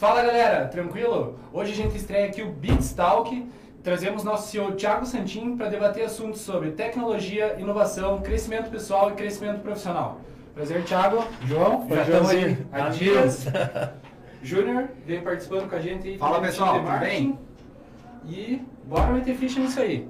Fala galera, tranquilo? Hoje a gente estreia aqui o Beats Talk. Trazemos nosso CEO Thiago Santin para debater assuntos sobre tecnologia, inovação, crescimento pessoal e crescimento profissional. Prazer, Thiago. João, já estamos aí Joãozinho. há dias. Júnior, vem participando com a gente. Fala, pessoal, tudo marketing. E bora meter ficha nisso aí.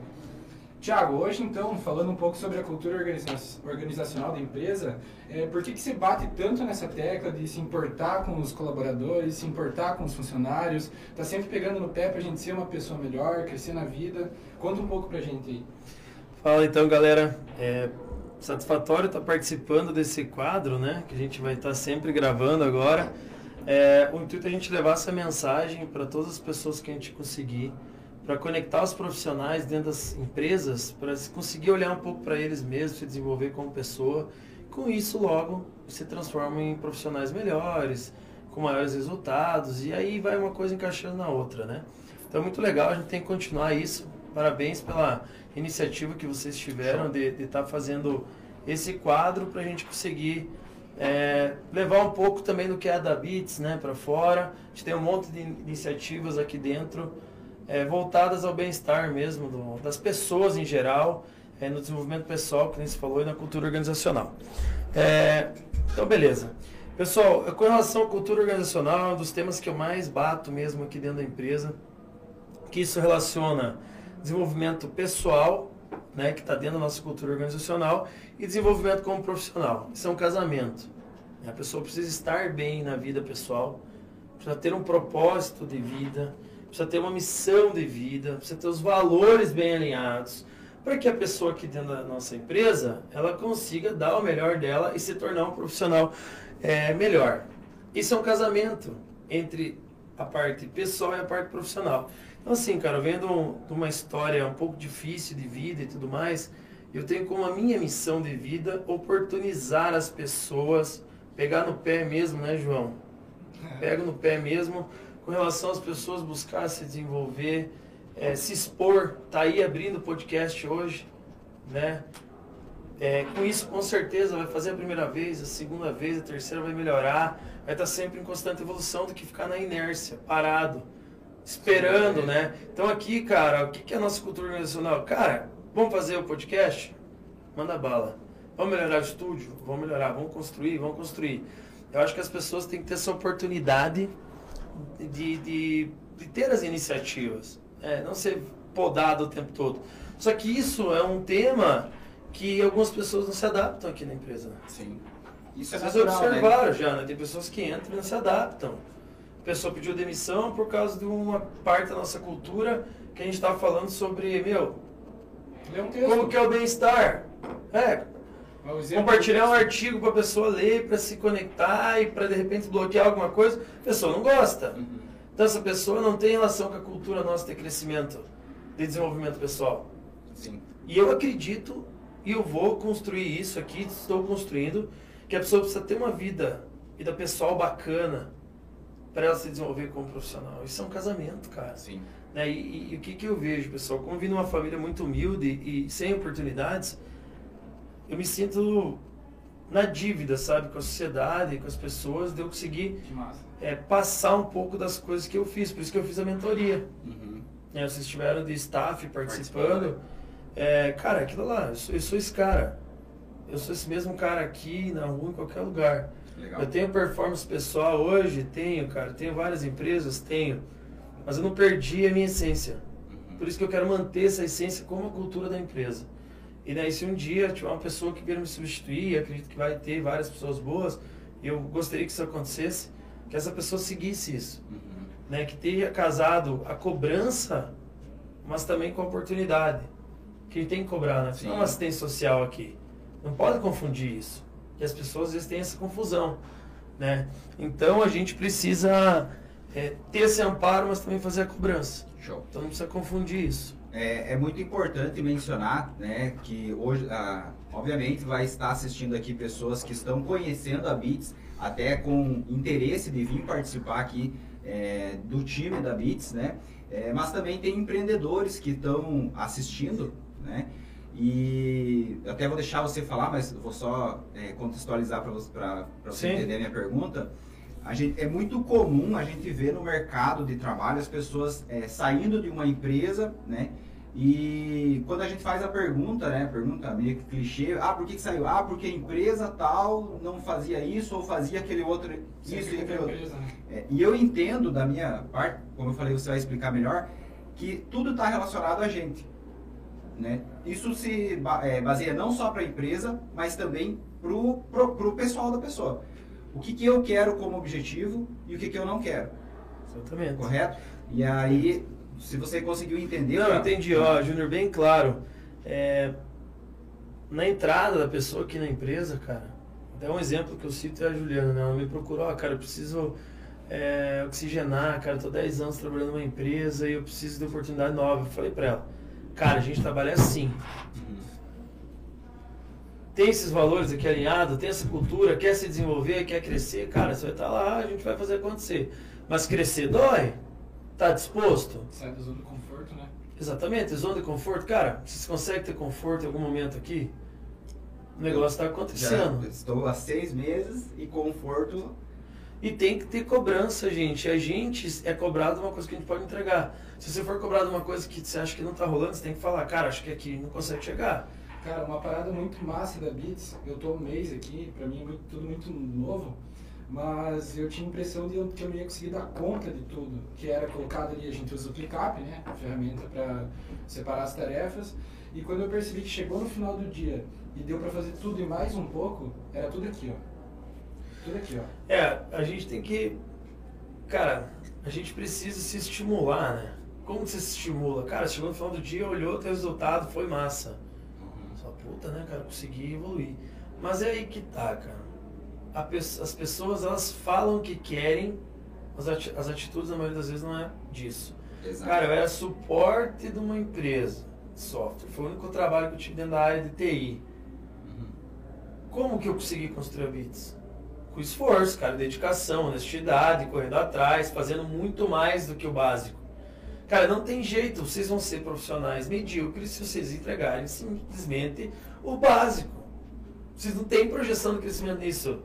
Tiago, hoje então, falando um pouco sobre a cultura organiza- organizacional da empresa, é, por que, que você bate tanto nessa tecla de se importar com os colaboradores, se importar com os funcionários, tá sempre pegando no pé pra gente ser uma pessoa melhor, crescer na vida? Conta um pouco pra gente aí. Fala então, galera. É satisfatório estar participando desse quadro, né? Que a gente vai estar sempre gravando agora. É, o intuito é a gente levar essa mensagem para todas as pessoas que a gente conseguir, para conectar os profissionais dentro das empresas, para conseguir olhar um pouco para eles mesmos, se desenvolver como pessoa. Com isso, logo, se transformam em profissionais melhores, com maiores resultados, e aí vai uma coisa encaixando na outra, né? Então é muito legal, a gente tem que continuar isso. Parabéns pela iniciativa que vocês tiveram de estar fazendo esse quadro para a gente conseguir é, levar um pouco também do que é a da Bits né, para fora. A gente tem um monte de iniciativas aqui dentro é, voltadas ao bem-estar mesmo do- das pessoas em geral, é, no desenvolvimento pessoal, que nem se falou, e na cultura organizacional. É, então, beleza. Pessoal, com relação à cultura organizacional, um dos temas que eu mais bato mesmo aqui dentro da empresa, que isso relaciona desenvolvimento pessoal, né, que está dentro da nossa cultura organizacional, e desenvolvimento como profissional. Isso é um casamento. A pessoa precisa estar bem na vida pessoal, precisa ter um propósito de vida, precisa ter uma missão de vida, precisa ter os valores bem alinhados, para que a pessoa aqui dentro da nossa empresa, ela consiga dar o melhor dela e se tornar um profissional é, melhor. Isso é um casamento entre a parte pessoal e a parte profissional. Então, assim, cara, vendo uma história um pouco difícil de vida e tudo mais, eu tenho como a minha missão de vida oportunizar as pessoas, pegar no pé mesmo, né, João? Pego no pé mesmo com relação às pessoas buscar se desenvolver, eh, se expor, tá aí abrindo podcast hoje, né? É, com isso, com certeza, vai fazer a primeira vez, a segunda vez, a terceira vai melhorar, vai estar sempre em constante evolução do que ficar na inércia, parado, esperando, né? Então aqui, cara, o que é a nossa cultura organizacional? Cara, vamos fazer o podcast? Manda bala. Vamos melhorar o estúdio? Vamos melhorar, vamos construir, vamos construir. Eu acho que as pessoas têm que ter essa oportunidade de, de, de ter as iniciativas, é, não ser podado o tempo todo. Só que isso é um tema que algumas pessoas não se adaptam aqui na empresa. Sim. Isso é natural, né? observaram já, né? Tem pessoas que entram e não se adaptam. A pessoa pediu demissão por causa de uma parte da nossa cultura que a gente estava falando sobre, meu, texto. como que é o bem-estar? É, compartilhar um artigo para a pessoa ler, para se conectar e para de repente bloquear alguma coisa, a pessoa não gosta. Uhum. Então essa pessoa não tem relação com a cultura nossa de crescimento, de desenvolvimento pessoal. Sim. E eu acredito e eu vou construir isso aqui, estou construindo, que a pessoa precisa ter uma vida, vida pessoal bacana para ela se desenvolver como profissional. Isso é um casamento, cara. Sim. Né? E, e- e o que, que eu vejo, pessoal? Como vim numa família muito humilde e sem oportunidades, eu me sinto na dívida, sabe? Com a sociedade, com as pessoas, de eu conseguir é, passar um pouco das coisas que eu fiz. Por isso que eu fiz a mentoria. Uhum. né? Vocês estiveram de staff Participando, participando. É, cara, aquilo lá, eu sou, eu sou esse cara. Eu sou esse mesmo cara aqui, na rua, em qualquer lugar. Legal. Eu tenho performance pessoal hoje, tenho, cara. Tenho várias empresas, tenho. Mas eu não perdi a minha essência. Uhum. Por isso que eu quero manter essa essência como a cultura da empresa. E daí, se um dia tiver uma pessoa que queira me substituir, acredito que vai ter várias pessoas boas, e eu gostaria que isso acontecesse, que essa pessoa seguisse isso. Uhum. Né? Que tenha casado a cobrança, mas também com a oportunidade. Que tem que cobrar, né? Sim. Não é uma assistência social aqui. Não pode confundir isso. E as pessoas às vezes têm essa confusão. Né? Então a gente precisa é, ter esse amparo, mas também fazer a cobrança. Show. Então não precisa confundir isso. É, é muito importante mencionar, né, que hoje, ah, obviamente, vai estar assistindo aqui pessoas que estão conhecendo a Bits, até com interesse de vir participar aqui é, do time da Bits, né? É, mas também tem empreendedores que estão assistindo, né? E até vou deixar você falar, mas vou só é, contextualizar para você, pra- pra você entender a minha pergunta. A gente, é muito comum a gente ver no mercado de trabalho as pessoas é, saindo de uma empresa, né? E quando a gente faz a pergunta, né? Pergunta meio que clichê, ah, por que, que saiu? Ah, porque a empresa tal não fazia isso ou fazia aquele outro, isso e aquele outro. Empresa, né? é, e eu entendo da minha parte, como eu falei, você vai explicar melhor, que tudo está relacionado a gente. Né? Isso se é, baseia não só para a empresa, mas também para o pessoal da pessoa. O que, que eu quero como objetivo e o que, que eu não quero. Exatamente. Correto? E aí, se você conseguiu entender... Não, entendi. Ó, Júnior, bem claro. É, na entrada da pessoa aqui na empresa, cara, até um exemplo que eu cito é a Juliana, né? Ela me procurou, ó, cara, eu preciso é, oxigenar, cara, eu tô 10 anos trabalhando numa empresa e eu preciso de oportunidade nova. Eu falei pra ela, cara, a gente trabalha assim. Tem esses valores aqui alinhados, tem essa cultura, quer se desenvolver, quer crescer, cara, você vai estar lá, a gente vai fazer acontecer. Mas crescer dói. Tá disposto? Sai da zona de conforto, né? Exatamente, zona de conforto. Cara, você consegue ter conforto em algum momento aqui? O negócio está acontecendo. Já estou há seis meses e conforto. E tem que ter cobrança, gente. A gente é cobrado uma coisa que a gente pode entregar. Se você for cobrado uma coisa que você acha que não está rolando, você tem que falar, cara, acho que aqui não consegue chegar. Cara, uma parada muito massa da Beats, eu tô um mês aqui, pra mim é muito, tudo muito novo, mas eu tinha a impressão de que eu não ia conseguir dar conta de tudo, que era colocado ali, a gente usa o ClickUp, né, a ferramenta para separar as tarefas, e quando eu percebi que chegou no final do dia e deu para fazer tudo e mais um pouco, era tudo aqui, ó. Tudo aqui, ó. É, a gente tem que. Cara, a gente precisa se estimular, né? Como você se estimula? Cara, chegou no final do dia, olhou o resultado, foi massa. Só puta, né, cara? Consegui evoluir. Mas é aí que tá, cara. as pessoas, elas falam que querem, mas as atitudes, na maioria das vezes, não é disso. Exato. Cara, eu era suporte de uma empresa de software. Foi o único trabalho que eu tive dentro da área de TI. Uhum. Como que eu consegui construir a Bits? com esforço, cara, dedicação, honestidade, correndo atrás, fazendo muito mais do que o básico. Cara, não tem jeito, vocês vão ser profissionais medíocres se vocês entregarem simplesmente o básico. Vocês não têm projeção de crescimento nisso.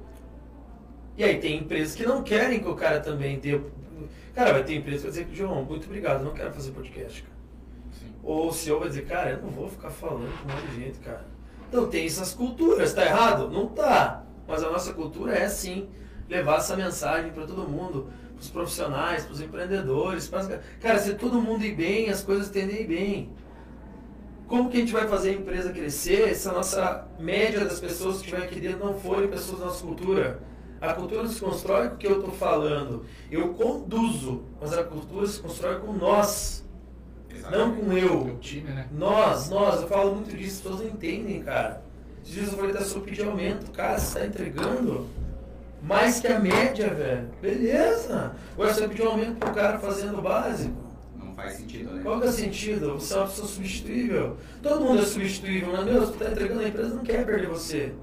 E aí tem empresas que não querem que o cara também dê. Cara, vai ter empresa que vai dizer João, muito obrigado, não quero fazer podcast, cara. Sim. Ou o CEO vai dizer, cara, eu não vou ficar falando com um monte de gente, cara. Então tem essas culturas, tá errado? Não tá. Mas a nossa cultura é sim levar essa mensagem para todo mundo, para os profissionais, para os empreendedores. Pras... Cara, se todo mundo ir bem, as coisas tendem a ir bem. Como que a gente vai fazer a empresa crescer se a nossa média das pessoas que estiverem aqui dentro não forem pessoas da nossa cultura? A cultura se constrói com o que eu estou falando. Eu conduzo, mas a cultura se constrói com nós. Exatamente. Não com eu. Time, né? Nós, nós. Eu falo muito disso, as pessoas não entendem, cara. Esses eu falei da sua pedir aumento. Cara, você está entregando mais que a média, velho. Beleza. Agora você pedir um aumento pro cara fazendo o básico. Não faz sentido, né? Qual que é o sentido? Você é uma pessoa substituível. Todo mundo é substituível, não é mesmo? Você está entregando a empresa, não quer perder você.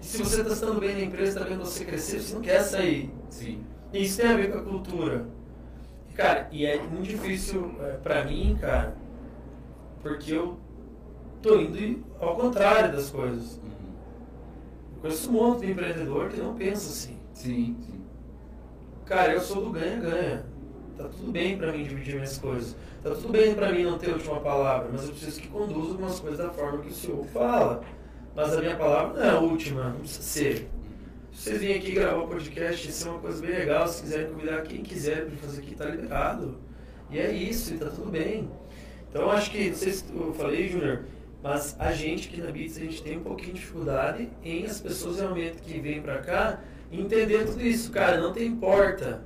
E se você está estando bem na empresa, está vendo você crescer, você não quer sair. Sim. E isso tem a ver com a cultura. Cara, e é muito difícil é, para mim, cara, porque eu tô indo ao contrário das coisas. Uhum. Eu conheço um monte de empreendedor que não pensa assim. Sim, sim. Cara, eu sou do ganha-ganha. Tá tudo bem para mim dividir minhas coisas. Tá tudo bem para mim não ter a última palavra, mas eu preciso que conduza algumas coisas da forma que o senhor fala. Mas a minha palavra não é a última, não precisa ser. Se vocês virem aqui gravar o podcast, isso é uma coisa bem legal. Se quiserem convidar quem quiser para fazer aqui, tá liberado. E é isso, e tá tudo bem. Então acho que, não sei se eu falei, Júnior, mas a gente aqui na Bits, a gente tem um pouquinho de dificuldade em as pessoas realmente que vêm para cá entender tudo isso. Cara, não tem importa.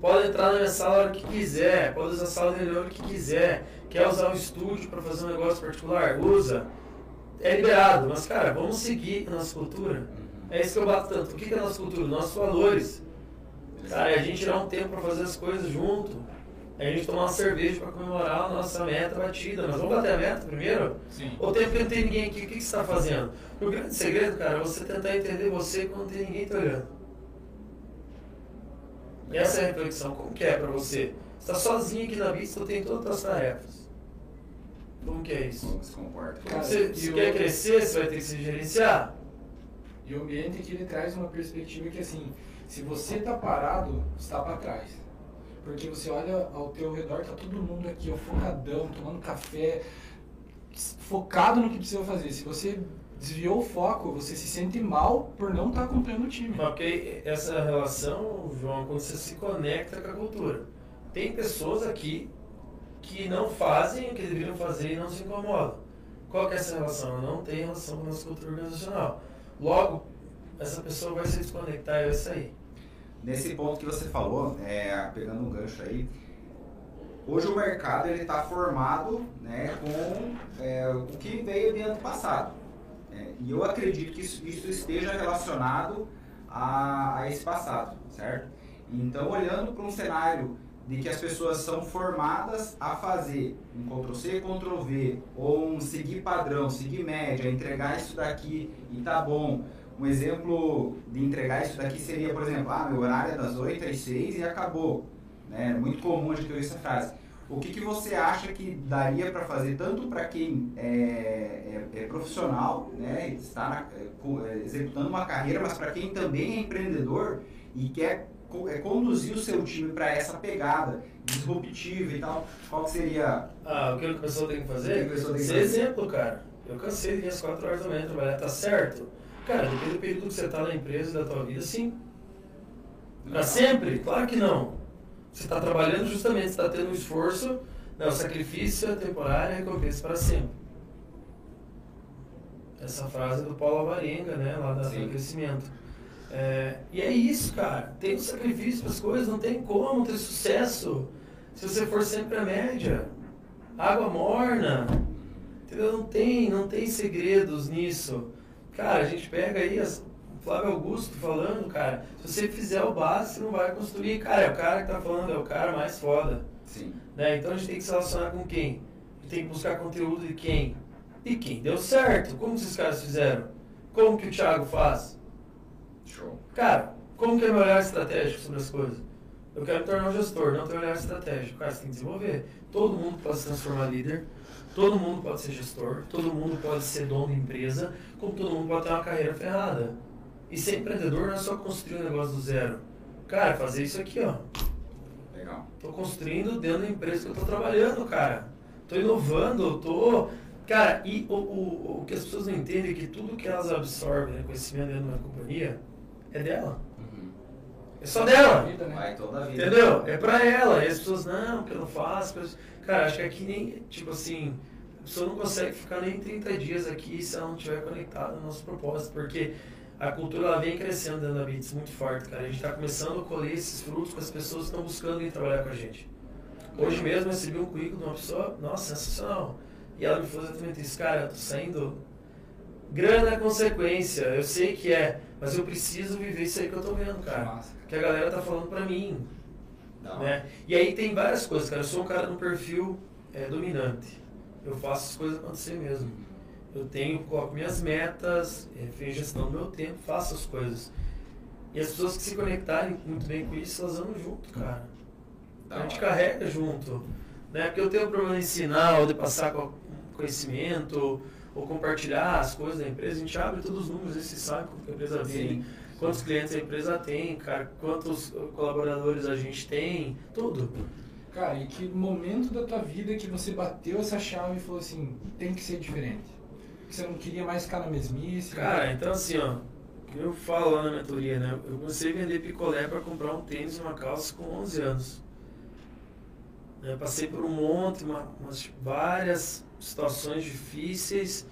Pode entrar na minha sala a hora que quiser, pode usar a sala dele a hora que quiser. Quer usar o estúdio para fazer um negócio particular? Usa. É liberado, mas cara, vamos seguir a nossa cultura. É isso que eu bato tanto. O que é a nossa cultura? Nossos valores. Cara, é a gente tirar um tempo para fazer as coisas junto a gente tomar uma cerveja para comemorar a nossa meta batida. Mas vamos bater a meta primeiro? Sim. Ou tempo que não tem ninguém aqui, o que, que você está fazendo? O grande segredo, cara, é você tentar entender você quando tem ninguém te olhando. E essa é a reflexão. Como que é para você? Você está sozinho aqui na vista, você tem todas as tarefas. Como que é isso? Como se comporta? Você, você quer crescer, você vai ter que se gerenciar. E o ambiente que ele traz uma perspectiva que assim, se você tá parado, está para trás. Porque você olha ao teu redor, tá todo mundo aqui, ó, focadão, tomando café, focado no que precisa fazer. Se você desviou o foco, você se sente mal por não estar tá acompanhando o time. Ok, essa relação, João, quando você se conecta com a cultura. Tem pessoas aqui que não fazem o que deveriam fazer e não se incomodam. Qual que é essa relação? Não tem relação com a nossa cultura organizacional. Logo, essa pessoa vai se desconectar e vai sair. Nesse ponto que você falou, é, pegando um gancho aí, hoje o mercado ele está formado né, com é, o que veio de ano passado. É, e eu acredito que isso, isso esteja relacionado a, a, esse passado, certo? Então, olhando para um cenário de que as pessoas são formadas a fazer um Ctrl-C, Ctrl-V, ou um seguir padrão, seguir média, entregar isso daqui e tá bom. Um exemplo de entregar isso daqui seria, por exemplo, ah, meu horário é das 8 às 6 e acabou. Né? É muito comum a gente ouvir essa frase. O que, que você acha que daria para fazer tanto para quem é, é, é, profissional, né, está na, é, é, executando uma carreira, mas para quem também é empreendedor e quer é, conduzir o seu time para essa pegada disruptiva e tal, qual que seria... Ah, o que a pessoa tem que fazer? Que tem Ser exemplo, cara. Eu cansei de ir às 4 horas da manhã trabalhar, tá certo? Cara, depende do período que você está na empresa da tua vida, sim. Para sempre? Claro que não. Você está trabalhando justamente, você está tendo um esforço, não, sacrifício é temporário, recompensa para sempre. Essa frase do Paulo Avarenga, né, lá da, do crescimento. É, e é isso, cara. Tem um sacrifício para as coisas, não tem como ter sucesso se você for sempre a média. Água morna. Entendeu? Não tem, não tem segredos nisso. Cara, a gente pega aí as, o Flávio Augusto falando, cara, se você fizer o básico, você não vai construir. Cara, é o cara que tá falando, é o cara mais foda. Sim. Né? Então a gente tem que se relacionar com quem? A gente tem que buscar conteúdo de quem? E quem deu certo? Como esses caras fizeram? Como que o Thiago faz? Show. Cara, como que é meu olhar estratégico sobre as coisas? Eu quero me tornar um gestor, não ter um olhar estratégico. Cara, você tem que desenvolver. Todo mundo pode se transformar líder, todo mundo pode ser gestor, todo mundo pode ser dono de empresa, como todo mundo pode ter uma carreira ferrada. E ser empreendedor não é só construir um negócio do zero. Cara, fazer isso aqui, ó. Legal. Tô construindo dentro da empresa que eu tô trabalhando, cara. Tô inovando, tô. Cara, e o, o, o que as pessoas não entendem é que tudo que elas absorvem, né, conhecimento dentro de uma companhia, é dela. Uhum. É só dela. Vida, né? Vai toda a vida. Entendeu? É pra ela. E as pessoas, não, que eu não faço. Cara, acho que aqui nem, tipo assim, a pessoa não consegue ficar nem 30 dias aqui se ela não estiver conectada no nosso propósito, porque a cultura ela vem crescendo dentro da Bits muito forte, cara. A gente está começando a colher esses frutos com as pessoas que estão buscando ir trabalhar com a gente. Hoje mesmo eu recebi um currículo de uma pessoa, nossa, sensacional. E ela me falou exatamente isso, cara, eu tô saindo. Grana é consequência, eu sei que é, mas eu preciso viver isso aí que eu tô vendo, cara. Nossa. Que a galera tá falando pra mim. Né? E aí tem várias coisas, cara. Eu sou um cara no perfil é, dominante. Eu faço as coisas acontecer mesmo. Eu tenho, coloco minhas metas, é, fiz gestão do meu tempo, faço as coisas. E as pessoas que se conectarem muito bem com isso, elas andam junto, cara. a gente carrega junto. Né? Porque eu tenho um problema de ensinar ou de passar conhecimento ou compartilhar as coisas da empresa, a gente abre todos os números e se sabe como a empresa vive quantos clientes a empresa tem, cara, quantos colaboradores a gente tem, tudo. Cara, e que momento da tua vida que você bateu essa chave e falou assim, tem que ser diferente? Que você não queria mais ficar na mesmice? Cara, então assim, ó, eu falo lá na mentoria, né? Eu comecei a vender picolé para comprar um tênis e uma calça com 11 anos. Eu passei por um monte, uma, umas, várias situações difíceis.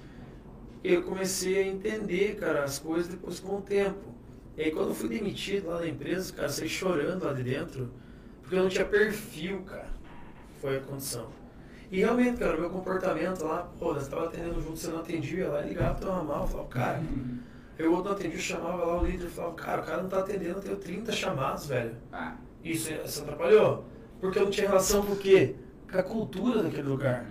Eu comecei a entender, cara, as coisas depois com o tempo. E aí quando eu fui demitido lá da empresa, cara, saí chorando lá de dentro, porque eu não tinha perfil, cara. Foi a condição. E realmente, cara, o meu comportamento lá, pô, nós estava atendendo junto, você não atendia, lá ligava, tava mal, falava, cara. Uhum. Eu outro não atendia, eu chamava lá o líder e falava, cara, o cara não tá atendendo, eu tenho 30 chamados, velho. Ah. Isso, isso atrapalhou. Porque eu não tinha relação com o quê? Com a cultura daquele lugar.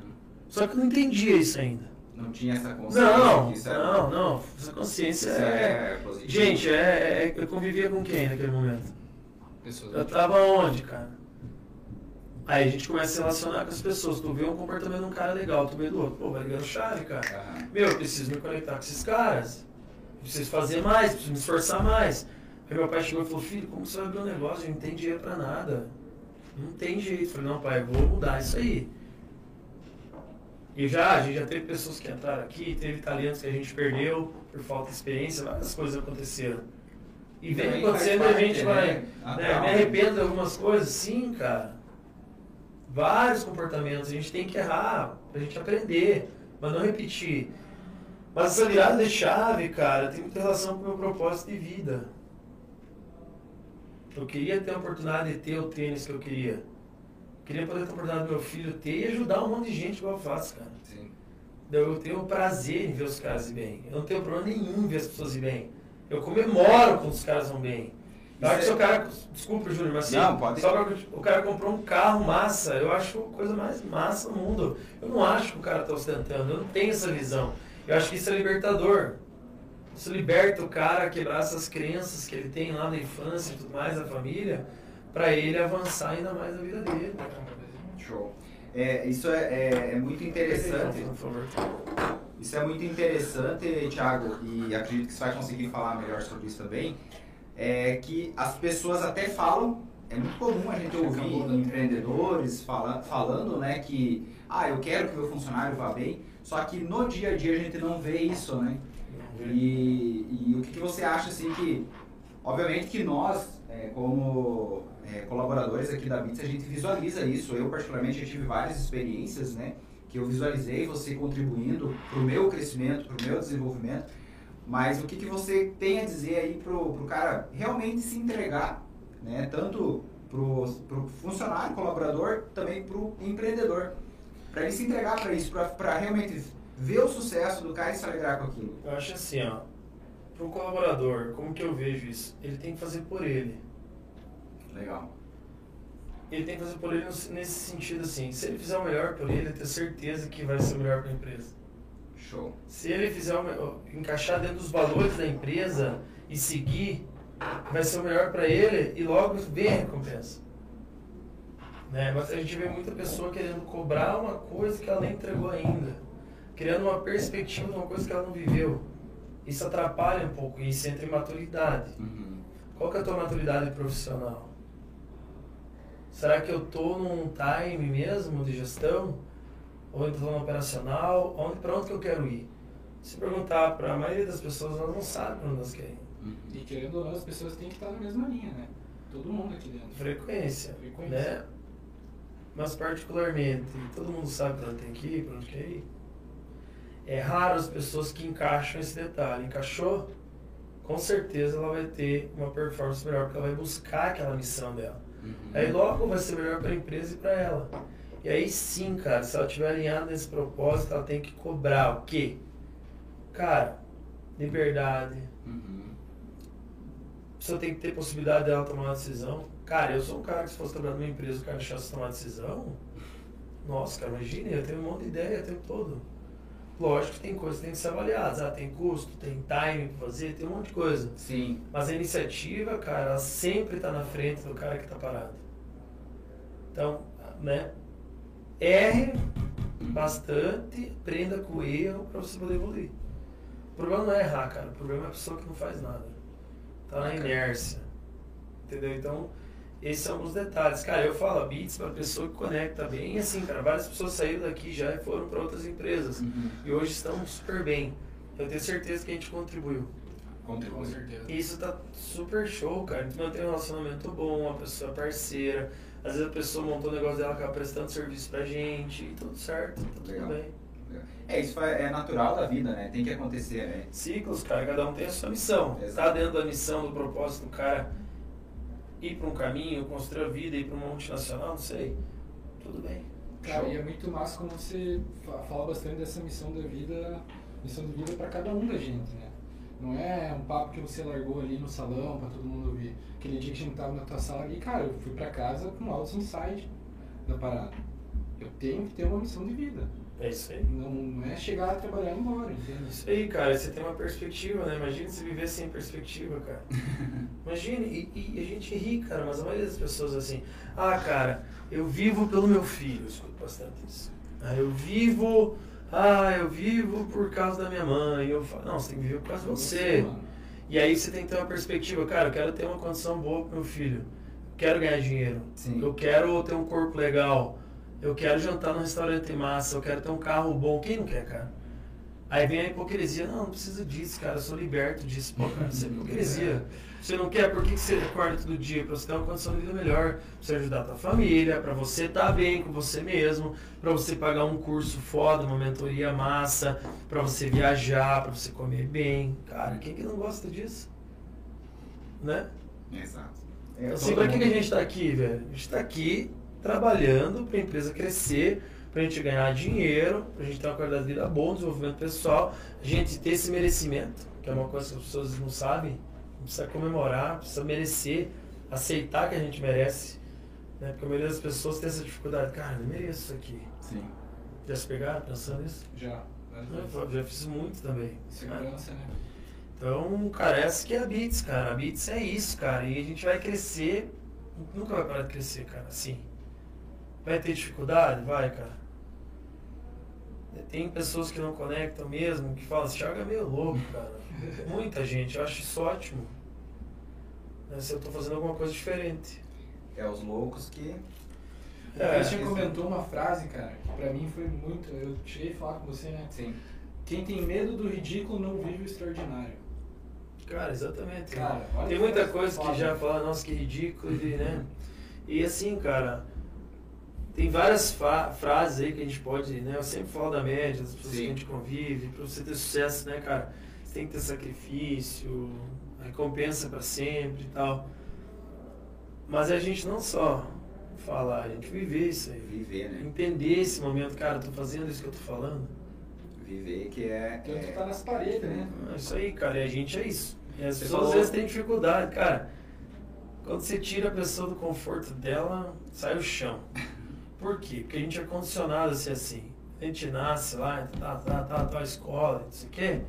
Só que eu não entendia isso ainda. Não tinha essa consciência? Não, não, não. Essa consciência é. é gente, é, é, eu convivia com quem naquele momento? Pessoas eu tava onde, cara? Aí a gente começa a se relacionar com as pessoas. Tu vê um comportamento de um cara legal, tu vê do outro. Pô, vai ligar o chave, cara. Meu, eu preciso me conectar com esses caras. preciso fazer mais, preciso me esforçar mais. Aí meu pai chegou e falou, filho, como você vai abrir um negócio? Não tem dinheiro pra nada. Não tem jeito. Eu falei, não, pai, eu vou mudar isso aí. E já, a gente já teve pessoas que entraram aqui, teve talentos que a gente perdeu por falta de experiência, várias coisas aconteceram. E vem Também acontecendo a gente vai. né? né, me arrependo de algumas coisas? Sim, cara. Vários comportamentos. A gente tem que errar pra gente aprender, mas não repetir. Mas essa virada de chave, cara, tem muita relação com o meu propósito de vida. Eu queria ter a oportunidade de ter o tênis que eu queria. Queria poder ter a oportunidade do meu filho ter e ajudar um monte de gente igual eu faço, cara. Sim. Eu tenho prazer em ver os caras ir bem. Eu não tenho problema nenhum em ver as pessoas ir bem. Eu comemoro quando os caras vão bem. Eu acho que se o cara. Desculpa, Júnior, mas assim, Não, pode- só o cara comprou um carro massa, eu acho a coisa mais massa do mundo. Eu não acho que o cara está ostentando, eu não tenho essa visão. Eu acho que isso é libertador. Isso liberta o cara a quebrar essas crenças que ele tem lá na infância e tudo mais, da família, para ele avançar ainda mais na vida dele. Show. É, isso é, é- é muito interessante. Por favor. Isso é muito interessante, Thiago, e acredito que você vai conseguir falar melhor sobre isso também. É que as pessoas até falam, é muito comum a gente ouvir Acabou, né? empreendedores fala, falando, né, que ah, eu quero que o meu funcionário vá bem, só que no dia a dia a gente não vê isso, né? E, e o que, que você acha assim que, obviamente que nós, é, como é, colaboradores aqui da Bits, a gente visualiza isso. Eu particularmente já tive várias experiências, né, que eu visualizei você contribuindo para o meu crescimento, para o meu desenvolvimento. Mas o que, que você tem a dizer aí pro, pro cara realmente se entregar, né, tanto pro, pro funcionário, colaborador, também pro empreendedor, para ele se entregar para isso, para realmente ver o sucesso do cara e se alegrar com aquilo. Eu acho assim, ó. Para o colaborador, como que eu vejo isso? Ele tem que fazer por ele. Legal. Ele tem que fazer por ele nesse sentido assim. Se ele fizer o melhor por ele, eu tenho certeza que vai ser o melhor para a empresa. Show. Se ele fizer o encaixar dentro dos valores da empresa e seguir, vai ser o melhor para ele e logo vem a recompensa. Né? Mas a gente vê muita pessoa querendo cobrar uma coisa que ela nem entregou ainda, criando uma perspectiva de uma coisa que ela não viveu. Isso atrapalha um pouco, isso entra em maturidade. Uhum. Qual que é a tua maturidade profissional? Será que eu tô num time mesmo de gestão? Ou tô no operacional? Onde, para onde que eu quero ir? Se perguntar para a maioria das pessoas, elas não sabem para onde elas querem. E querendo ou não, as pessoas têm que estar na mesma linha, né? Todo mundo aqui dentro. Frequência, Frequência. né? Mas particularmente, todo mundo sabe para onde tem que ir, para onde quer ir. É raro as pessoas que encaixam esse detalhe. Encaixou? Com certeza ela vai ter uma performance melhor, porque ela vai buscar aquela missão dela. Uhum. Aí logo vai ser melhor para a empresa e para ela. E aí sim, cara, se ela estiver alinhada nesse propósito, ela tem que cobrar o quê? Cara, liberdade. Uhum. A pessoa tem que ter possibilidade dela tomar uma decisão. Cara, eu sou um cara que se fosse trabalhar numa empresa o cara deixasse tomar decisão, nossa, cara, imagina, eu tenho um monte de ideia o tempo todo. Lógico que tem coisas que tem que ser avaliadas. Ah, tem custo, tem time pra fazer, tem um monte de coisa. Sim. Mas a iniciativa, cara, ela sempre está na frente do cara que está parado. Então, né? Erre bastante, aprenda com o erro para você poder evoluir. O problema não é errar, cara. O problema é a pessoa que não faz nada. Tá na inércia. Entendeu? Então, esses são os detalhes. Cara, eu falo a Beats para pessoa que conecta bem. E assim, cara, várias pessoas saíram daqui já e foram para outras empresas. Uhum. E hoje estão super bem. Eu tenho certeza que a gente contribuiu. Com Contribui. certeza. E Isso tá super show, cara. A gente mantém um relacionamento bom, a pessoa é parceira. Às vezes a pessoa montou o negócio dela, acaba prestando serviço pra gente e tudo certo, tá tudo Legal. bem. É, isso é é natural da vida, né? Tem que acontecer, né? Ciclos, cara, cada um tem a sua missão. Exato. Tá dentro da missão, do propósito do cara ir pra um caminho, construir a vida, ir pra uma multinacional, não sei. Tudo bem. Cara, Show. e é muito massa como você fa- fala bastante dessa missão da vida, missão de vida para cada um da gente, né? Não é um papo que você largou ali no salão para todo mundo ouvir. Aquele dia que a gente tava na tua sala ali, cara, eu fui para casa com altos insights da parada. Eu tenho que ter uma missão de vida. É isso aí. Não, é chegar, trabalhar e ir embora, entende? Isso aí, cara, você tem uma perspectiva, né? Imagina se viver sem perspectiva, cara. Imagine, e, e a gente ri, cara, mas a maioria das pessoas assim, ah, cara, eu vivo pelo meu filho, eu escuto bastante isso. Ah, eu vivo Ah, eu vivo por causa da minha mãe. Eu falo, não, você tem que viver por causa de você. mano. E aí você tem que ter uma perspectiva, cara, eu quero ter uma condição boa pro meu filho. Quero ganhar dinheiro. Sim. Eu quero ter um corpo legal. Eu quero jantar num restaurante massa. Eu quero ter um carro bom. Quem não quer, cara? Aí vem a hipocrisia. Não, não preciso disso, cara. Eu sou liberto disso. Pô, cara, isso é hipocrisia. Você não quer? Por que que você acorda todo dia? Pra você ter uma condição de vida melhor. Pra você ajudar a tua família. Pra você estar bem com você mesmo. Pra você pagar um curso foda, uma mentoria massa. Pra você viajar. Pra você comer bem. Cara, quem que não gosta disso? Né? Exato. Então, assim, pra que, que a gente tá aqui, velho? A gente tá aqui trabalhando pra empresa crescer, pra gente ganhar dinheiro, pra gente ter uma qualidade de vida boa, um desenvolvimento pessoal, a gente ter esse merecimento, que é uma coisa que as pessoas não sabem, precisa comemorar, precisa merecer, aceitar que a gente merece. Né? Porque a maioria das pessoas tem essa dificuldade, cara, eu mereço isso aqui. Sim. Já se pegaram pensando nisso? Já. Eu já fiz muito também. né? Segurança, né? Então, cara, essa que é a Beats, cara. A Beats é isso, cara. E a gente vai crescer, nunca vai parar de crescer, cara, assim. Vai ter dificuldade? Vai, cara. Tem pessoas que não conectam mesmo, que falam, esse Thiago é meio louco, cara. Muita gente, eu acho isso ótimo. Né, Se eu tô fazendo alguma coisa diferente. É os loucos que. O É, Christian esse- comentou uma frase, cara, que pra mim foi muito. Eu cheguei a falar com você, né? Sim. Quem tem medo do ridículo não vive o extraordinário. Cara, exatamente. Cara, olha Tem que muita coisa que foda. já fala, nossa, que ridículo, e, né? E assim, cara, tem várias frases aí que a gente pode, né? Eu sempre falo da média, das pessoas Sim. que a gente convive, pra você ter sucesso, né, cara? Você tem que ter sacrifício, recompensa pra sempre e tal. Mas a gente não só falar, a gente viver isso aí. Viver, né? Entender esse momento, cara, eu tô fazendo isso que eu tô falando. Viver que é. Tanto é- tá nas paredes, né? É isso aí, cara, e a gente é isso. E as Você pessoas falou- às vezes têm dificuldade, cara. Quando você tira a pessoa do conforto dela, sai o chão. Por quê? Porque a gente é condicionado a ser assim. A gente nasce lá, tá, tá, tá, tá, escola, não sei o quê.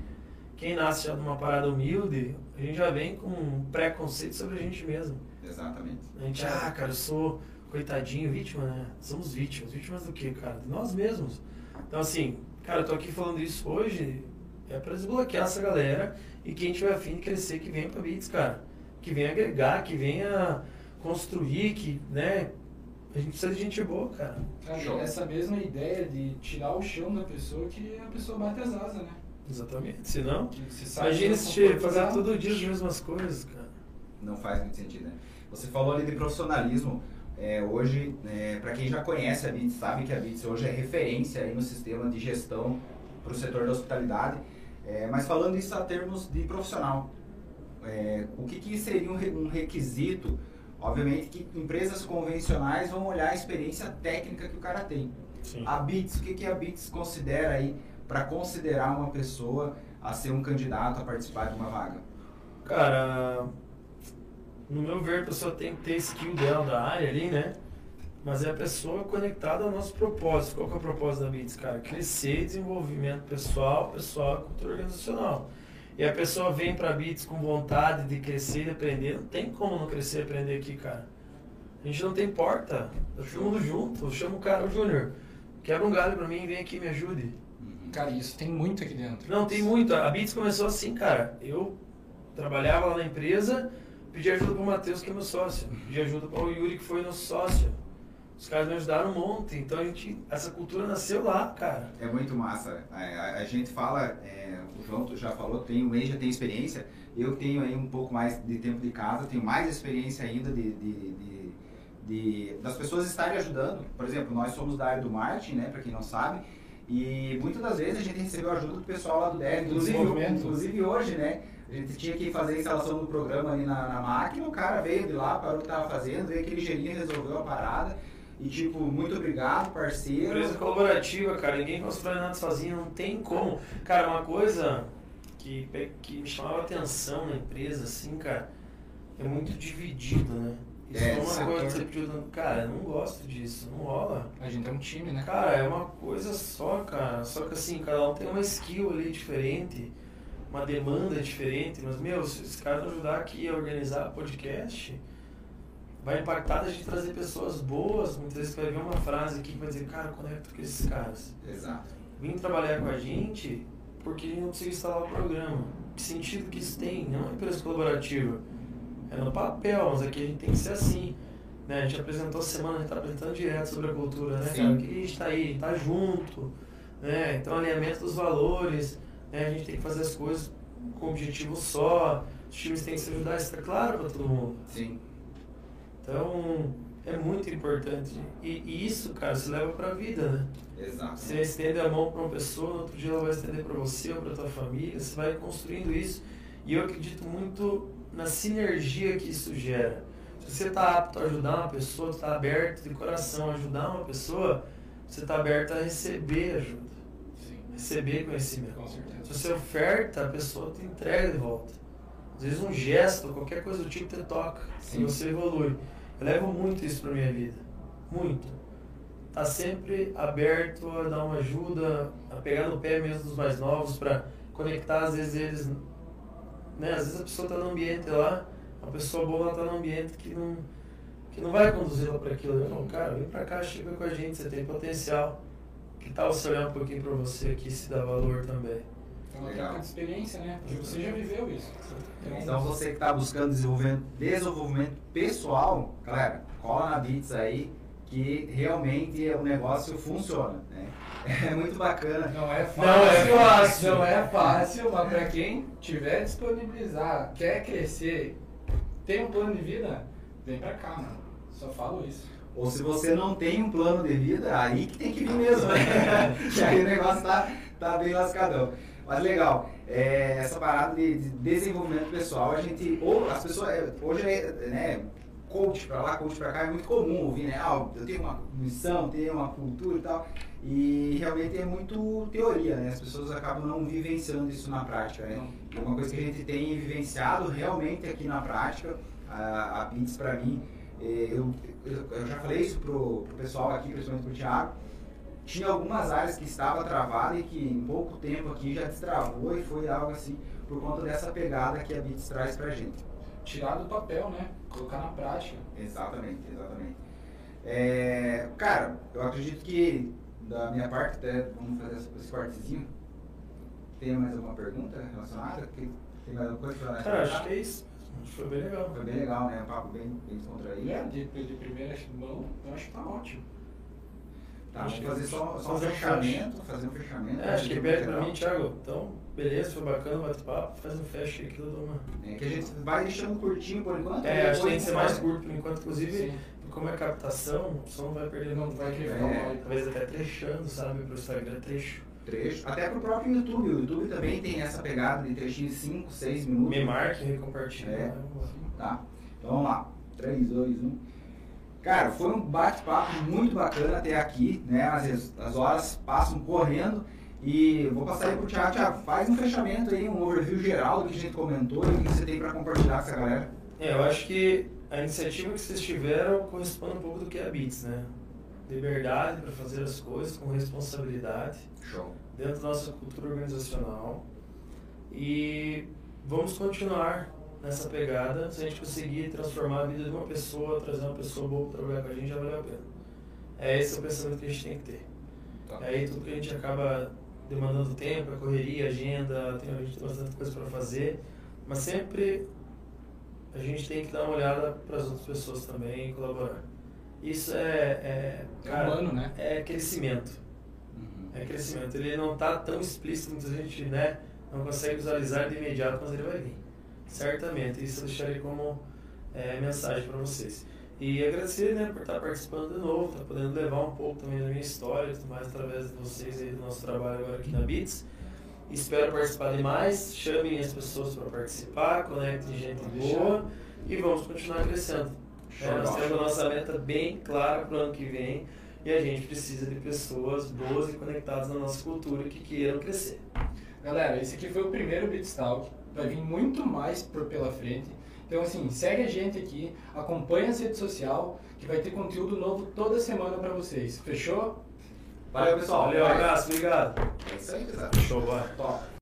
Quem nasce já numa parada humilde, a gente já vem com um preconceito sobre a gente mesmo. Exatamente. A gente, ah, cara, eu sou coitadinho, vítima, né? Somos vítimas. Vítimas do quê, cara? De nós mesmos. Então, assim, cara, eu tô aqui falando isso hoje é pra desbloquear essa galera e quem tiver afim de crescer, que venha pra Beats, cara. Que venha agregar, que venha construir, que, né? A gente precisa de gente boa, cara. Cara, essa mesma ideia de tirar o chão da pessoa que a pessoa bate as asas, né? Exatamente. Senão, Que você sai imagina se fazer dela. todo dia as mesmas coisas, cara. Não faz muito sentido, né? Você falou ali de profissionalismo. É, hoje, para quem já conhece a BITS, sabe que a BITS hoje é referência aí no sistema de gestão para o setor da hospitalidade. É, mas falando isso a termos de profissional, é, o que, que seria um, um requisito? Obviamente que empresas convencionais vão olhar a experiência técnica que o cara tem. Sim. A BITS, o que, que a BITS considera aí para considerar uma pessoa a ser um candidato a participar de uma vaga? Cara, no meu ver, a pessoa tem que ter skill dela da área ali, né? Mas é a pessoa conectada ao nosso propósito. Qual que é o propósito da BITS, cara? Crescer, desenvolvimento pessoal, pessoal e cultura organizacional. E a pessoa vem pra BITS com vontade de crescer e aprender. Não tem como não crescer e aprender aqui, cara. A gente não tem porta. Tá todo mundo junto. Eu chamo o cara, o Júnior, quebra um galho pra mim e vem aqui me ajude. Cara, isso tem muito aqui dentro. Não, tem muito. A Bits começou assim, cara. Eu trabalhava lá na empresa, pedi ajuda pro Matheus, que é meu sócio. Pedi ajuda pro Yuri, que foi nosso sócio. Os caras me ajudaram um monte. Então a gente. Essa cultura nasceu lá, cara. É muito massa. A, a- a gente fala, é, o João já falou, tem, o Wei já tem experiência. Eu tenho aí um pouco mais de tempo de casa, tenho mais experiência ainda de, de- de- de- das pessoas estarem ajudando. Por exemplo, nós somos da área do marketing, né, para quem não sabe. E muitas das vezes a gente recebeu ajuda do pessoal lá do DEV, inclusive, inclusive hoje, né? A gente tinha que fazer a instalação do programa ali na, na máquina, o cara veio de lá, parou o que tava fazendo, veio aquele ligeirinho, resolveu a parada. E tipo, muito obrigado, parceiro. Empresa colaborativa, cara. Ninguém constrói nada sozinho, não tem como. Cara, uma coisa que, que me chamava atenção na empresa, assim, cara, é muito dividido, né? Isso É, é, uma setor. coisa que você pediu. Cara, eu não gosto disso, não rola. A gente é um time, né? Cara, é uma coisa só, cara. Só que assim, cada um tem uma skill ali diferente, uma demanda diferente. Mas, meu, se esse cara não ajudar aqui a organizar podcast, vai impactar da gente trazer pessoas boas. Muitas vezes vai ver uma frase aqui que vai dizer, cara, conecto com esses caras. Exato. vir trabalhar com a gente porque a gente não conseguiu instalar o programa. Que sentido que isso tem? Não é uma empresa colaborativa. É no papel, mas aqui a gente tem que ser assim. Né? A gente apresentou a semana, a gente está apresentando direto sobre a cultura, né, Sim. cara? Que a gente está aí, está junto, né? Então alinhamento dos valores, né? A gente tem que fazer as coisas com objetivo só, os times têm que se ajudar, isso tá claro para todo mundo. Sim. Então é muito importante. E, e isso, cara, se leva para a vida, né? Exato. Você estende a mão para uma pessoa, no outro dia ela vai estender para você ou para tua família, você vai construindo isso. E eu acredito muito na sinergia que isso gera. Se você está apto a ajudar uma pessoa, está aberto de coração a ajudar uma pessoa, você está aberto a receber ajuda, Sim, receber conhecimento. com certeza. Se você oferta, a pessoa te entrega de volta. Às vezes um gesto, qualquer coisa do tipo te toca Sim. e você evolui. Eu levo muito isso para minha vida. Muito. Tá sempre aberto a dar uma ajuda, a pegar no pé mesmo dos mais novos para conectar às vezes eles, né? Às vezes a pessoa tá no ambiente lá, a pessoa boa tá no ambiente que não que não vai conduzi-la para aquilo. Eu não, cara, vem para cá, chega com a gente, você tem potencial. Que tal você olhar um pouquinho para você aqui se dar valor também? É uma Legal. de experiência, né? Porque você já viveu isso. Então você que está buscando desenvolvimento, desenvolvimento pessoal, galera, cola na Bits aí que realmente o negócio funciona. Né? É muito bacana. Não é fácil. Não é fácil. Não é fácil, mas para quem tiver disponibilizar, quer crescer, tem um plano de vida, vem pra cá, mano. Só falo isso. Ou se você não tem um plano de vida, aí que tem que vir mesmo, né? que aí o negócio tá, tá bem lascadão. Mas legal, é, essa parada de, de desenvolvimento pessoal, a gente, ou as pessoas, é, hoje é, né, coach pra lá, coach pra cá, é muito comum ouvir, né? Ah, eu tenho uma missão, tenho uma cultura e tal. E realmente é muito teoria, né? As pessoas acabam não vivenciando isso na prática, né? E uma coisa que a gente tem vivenciado realmente aqui na prática, a, a Bits pra mim, eh, eu, eu, eu já falei isso pro, pro pessoal aqui, principalmente pro Thiago, tinha algumas áreas que estava travada e que em pouco tempo aqui já destravou e foi algo assim por conta dessa pegada que a Bits traz pra gente. Tirar do papel, né? Colocar na prática. Exatamente, exatamente. É, cara, eu acredito que da minha parte, até vamos fazer esse- cortezinho. Tem mais alguma pergunta relacionada? Tem, mais alguma coisa pra Cara, acho que é isso. Acho que foi bem legal. Foi bem legal, né? Um papo bem, bem descontraído. É, de, de primeira mão, eu acho que tá ótimo. Tá, vamos fazer só, só um fechamento, fazer um fechamento. É, acho que pede pra mim, Thiago. Então, beleza, foi bacana o bate-papo. Faz um fecha aí que eu dou uma. É, que a gente vai deixando curtinho por enquanto. É, acho que tem que ser mais curto por enquanto. Inclusive, Sim. como é captação, o som não vai perder Não vai querer É. Talvez até trechando, sabe? Pro Instagram trecho. trecho. Até pro próprio YouTube. O YouTube também tem essa pegada de trechinho de 5, 6 minutos. Me marque, me compartilhe. É. né? Tá? Então vamos lá. 3, 2, 1. Cara, foi um bate-papo muito bacana até aqui, né? As, as horas passam correndo. E vou passar aí pro Thiago. Thiago, faz um fechamento aí, um overview geral do que a gente comentou e o que você tem para compartilhar com essa galera. É, eu acho que a iniciativa que vocês tiveram corresponde um pouco do que é a Beats, né? Liberdade para fazer as coisas com responsabilidade. Show. dentro da nossa cultura organizacional e vamos continuar nessa pegada. Se a gente conseguir transformar a vida de uma pessoa, trazer uma pessoa boa para trabalhar com a gente, já valeu a pena. É esse o pensamento que a gente tem que ter. Tá. E aí tudo que a gente acaba demandando tempo, é correria, agenda, tem, a gente tem bastante coisa para fazer, mas sempre a gente tem que dar uma olhada para as outras pessoas também e colaborar. Isso é, é, É cara, humano, né? é crescimento Uhum. é crescimento. Ele não está tão explícito, muita gente né, não consegue visualizar de imediato, mas ele vai vir. Certamente. Isso eu deixarei como é, mensagem para vocês. E agradecer né, por estar participando de novo, estar podendo levar um pouco também da minha história e tudo mais através de vocês e do nosso trabalho agora aqui na Beats. Espero participar de mais, chamem as pessoas para participar, conectem gente boa e vamos continuar crescendo. É, nós temos a nossa meta bem clara para o ano que vem e a gente precisa de pessoas boas e conectadas na nossa cultura que queiram crescer. Galera, esse aqui foi o primeiro Beatstalk. Vai vir muito mais por pela frente. Então, assim, segue a gente aqui, acompanha as redes sociais, que vai ter conteúdo novo toda semana pra vocês. Fechou? Valeu, pessoal. Valeu, abraço, obrigado. É isso aí, pessoal. Show, vai. Top.